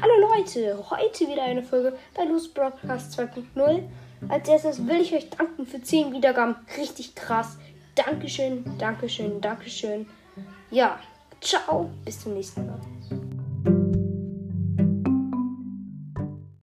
Hallo Leute, heute wieder eine Folge bei Loose Broadcast 2.0. Als erstes will ich euch danken für 10 Wiedergaben. Richtig krass. Dankeschön, Dankeschön, Dankeschön. Ja, ciao, bis zum nächsten Mal.